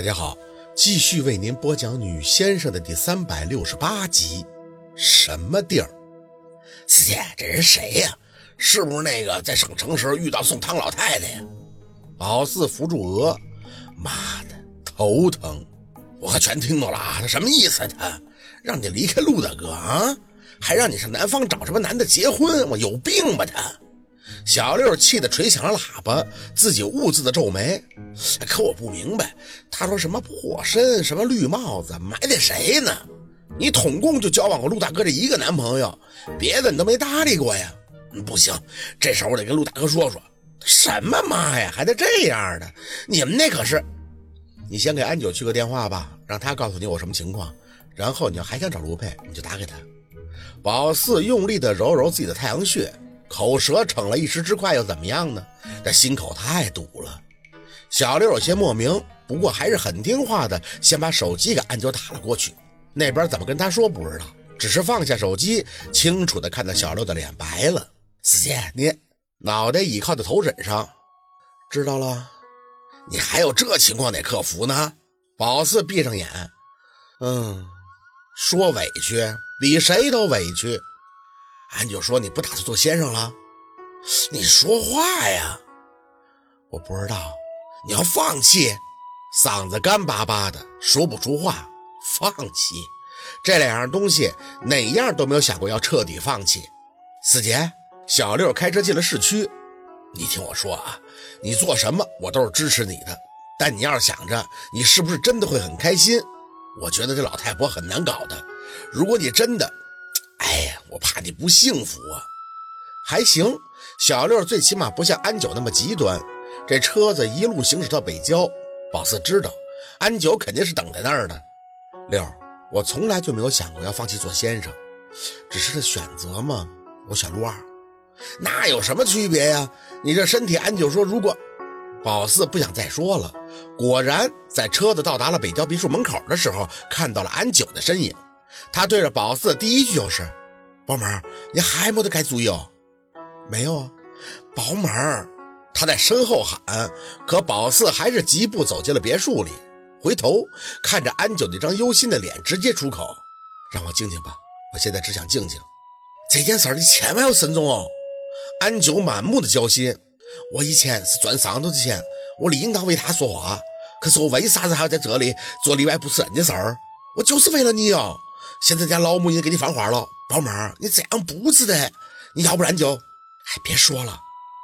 大家好，继续为您播讲《女先生》的第三百六十八集。什么地儿？四姐，这人谁呀？是不是那个在省城时遇到送汤老太太呀？老四扶住额，妈的，头疼！我可全听懂了啊！他什么意思？他让你离开陆大哥啊？还让你上南方找什么男的结婚？我有病吧他？小六气得捶响了喇叭，自己兀自的皱眉。可我不明白，他说什么破身，什么绿帽子，埋汰谁呢？你统共就交往过陆大哥这一个男朋友，别的你都没搭理过呀？不行，这事儿我得跟陆大哥说说。什么妈呀，还得这样的？你们那可是……你先给安九去个电话吧，让他告诉你我什么情况。然后你要还想找陆佩，你就打给他。宝四用力的揉揉自己的太阳穴。口舌逞了一时之快又怎么样呢？这心口太堵了。小六有些莫名，不过还是很听话的，先把手机给安九打了过去。那边怎么跟他说不知道，只是放下手机，清楚的看到小六的脸白了。四姐，你脑袋倚靠在头枕上，知道了？你还有这情况得克服呢？宝四闭上眼，嗯，说委屈比谁都委屈。俺就说你不打算做先生了，你说话呀！我不知道，你要放弃？嗓子干巴巴的，说不出话。放弃这两样东西，哪样都没有想过要彻底放弃。四姐，小六开车进了市区。你听我说啊，你做什么我都是支持你的，但你要是想着你是不是真的会很开心，我觉得这老太婆很难搞的。如果你真的……我怕你不幸福啊！还行，小六最起码不像安九那么极端。这车子一路行驶到北郊，宝四知道安九肯定是等在那儿的。六，我从来就没有想过要放弃做先生，只是这选择嘛，我选陆二。那有什么区别呀？你这身体，安九说如果……宝四不想再说了。果然，在车子到达了北郊别墅门口的时候，看到了安九的身影。他对着宝四的第一句就是：“宝妹，你还没得改主意哦。”“没有啊，宝妹。”他在身后喊，可宝四还是疾步走进了别墅里，回头看着安九那张忧心的脸，直接出口：“让我静静吧，我现在只想静静。这件事儿你千万要慎重哦。”安九满目的焦心：“我以前是赚上头的钱，我理应当为他说话，可是我为啥子还要在这里做里外不是人的事儿？我就是为了你哦。”现在家老母已经给你放话了，宝马，你怎样不值得。你要不然就……哎，别说了，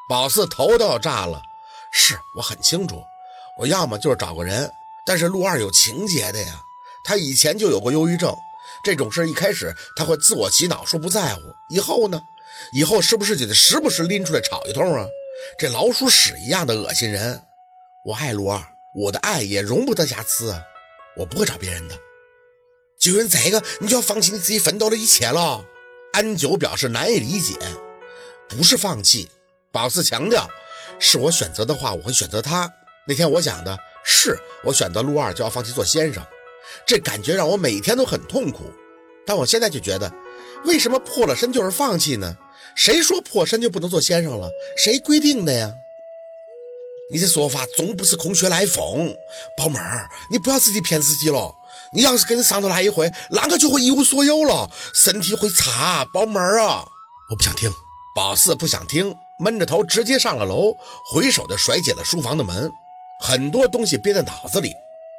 宝四头都要炸了。是我很清楚，我要么就是找个人，但是陆二有情节的呀。他以前就有过忧郁症，这种事一开始他会自我洗脑说不在乎，以后呢？以后是不是就得时不时拎出来吵一通啊？这老鼠屎一样的恶心人。我爱陆二，我的爱也容不得瑕疵啊，我不会找别人的。就因这个，你就要放弃你自己奋斗的一切了？安九表示难以理解，不是放弃。宝四强调，是我选择的话，我会选择他。那天我想的是，我选择陆二就要放弃做先生，这感觉让我每天都很痛苦。但我现在就觉得，为什么破了身就是放弃呢？谁说破身就不能做先生了？谁规定的呀？你这说法总不是空穴来风，宝妹儿，你不要自己骗自己了。你要是跟上头来一回，那个就会一无所有了，身体会差，宝妹儿啊！我不想听，宝四不想听，闷着头直接上了楼，回手就甩解了书房的门。很多东西憋在脑子里，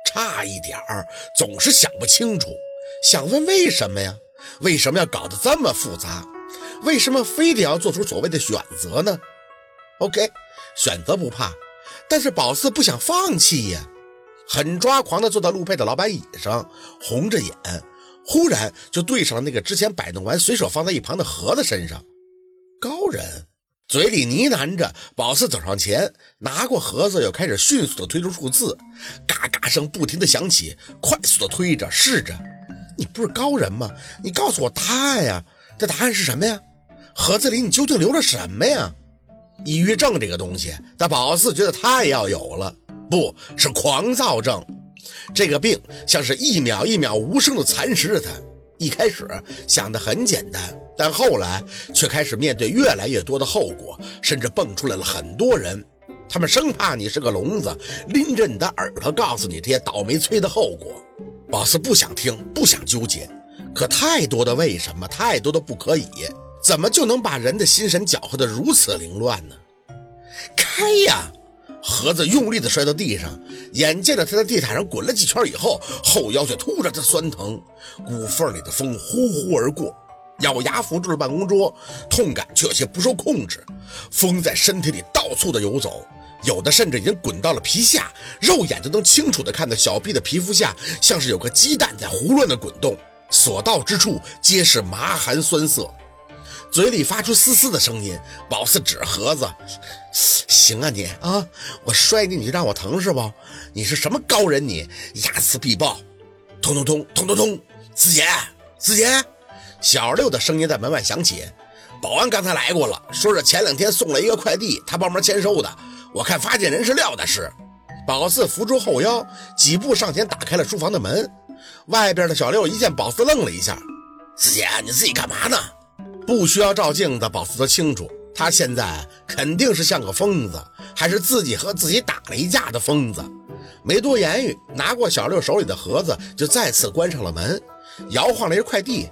差一点儿，总是想不清楚。想问为什么呀？为什么要搞得这么复杂？为什么非得要做出所谓的选择呢？OK，选择不怕，但是宝四不想放弃呀。很抓狂地坐到陆佩的老板椅上，红着眼，忽然就对上了那个之前摆弄完随手放在一旁的盒子身上。高人嘴里呢喃着，宝四走上前，拿过盒子，又开始迅速地推出数字，嘎嘎声不停地响起，快速地推着试着。你不是高人吗？你告诉我答案呀！这答案是什么呀？盒子里你究竟留了什么呀？抑郁症这个东西，但宝四觉得他也要有了。不是狂躁症，这个病像是一秒一秒无声的蚕食着他。一开始想的很简单，但后来却开始面对越来越多的后果，甚至蹦出来了很多人。他们生怕你是个聋子，拎着你的耳朵告诉你这些倒霉催的后果。宝四不想听，不想纠结，可太多的为什么，太多的不可以，怎么就能把人的心神搅和得如此凌乱呢？开呀！盒子用力地摔到地上，眼见着他在地毯上滚了几圈以后，后腰却突然的酸疼，骨缝里的风呼呼而过，咬牙扶住了办公桌，痛感却有些不受控制，风在身体里到处的游走。有的甚至已经滚到了皮下，肉眼就能清楚地看到小臂的皮肤下像是有个鸡蛋在胡乱地滚动，所到之处皆是麻寒酸涩，嘴里发出嘶嘶的声音。宝四指盒子：“行啊你啊，我摔你你就让我疼是不？你是什么高人你？睚眦必报！”通通通通通通，四姐四姐，小六的声音在门外响起：“保安刚才来过了，说是前两天送了一个快递，他帮忙签收的。”我看发件人是廖大师，宝四扶住后腰，几步上前打开了书房的门。外边的小六一见宝四，愣了一下：“四姐，你自己干嘛呢？”不需要照镜子，宝四都清楚，他现在肯定是像个疯子，还是自己和自己打了一架的疯子。没多言语，拿过小六手里的盒子，就再次关上了门，摇晃了一快递，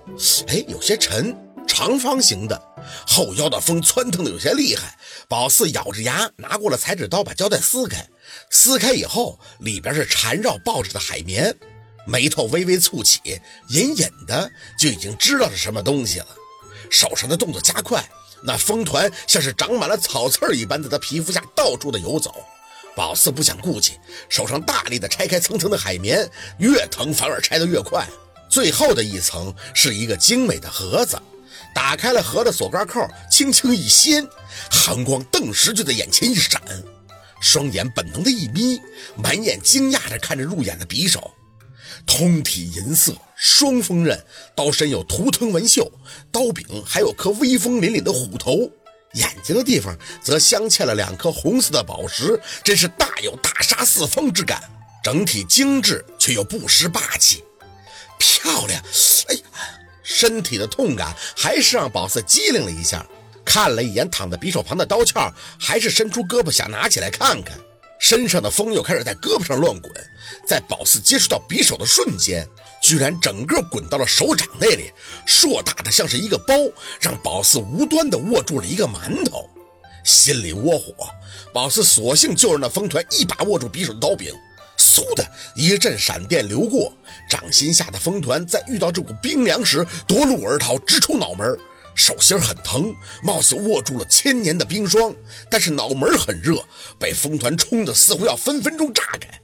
哎，有些沉，长方形的。后腰的风窜腾的有些厉害，宝四咬着牙拿过了裁纸刀，把胶带撕开。撕开以后，里边是缠绕报纸的海绵，眉头微微蹙起，隐隐的就已经知道是什么东西了。手上的动作加快，那风团像是长满了草刺一般，在他皮肤下到处的游走。宝四不想顾忌，手上大力的拆开层层的海绵，越疼反而拆得越快。最后的一层是一个精美的盒子。打开了盒的锁盖扣，轻轻一掀，寒光顿时就在眼前一闪，双眼本能的一眯，满眼惊讶的看着入眼的匕首，通体银色，双锋刃，刀身有图腾纹绣，刀柄还有颗威风凛凛的虎头，眼睛的地方则镶嵌了两颗红色的宝石，真是大有大杀四方之感，整体精致却又不失霸气，漂亮，哎呀。身体的痛感还是让宝四机灵了一下，看了一眼躺在匕首旁的刀鞘，还是伸出胳膊想拿起来看看。身上的风又开始在胳膊上乱滚，在宝四接触到匕首的瞬间，居然整个滚到了手掌那里，硕大的像是一个包，让宝四无端的握住了一个馒头，心里窝火。宝四索性就让那风团一把握住匕首的刀柄。嗖的一阵闪电流过，掌心下的风团在遇到这股冰凉时夺路而逃，直冲脑门。手心很疼，貌似握住了千年的冰霜，但是脑门很热，被风团冲得似乎要分分钟炸开。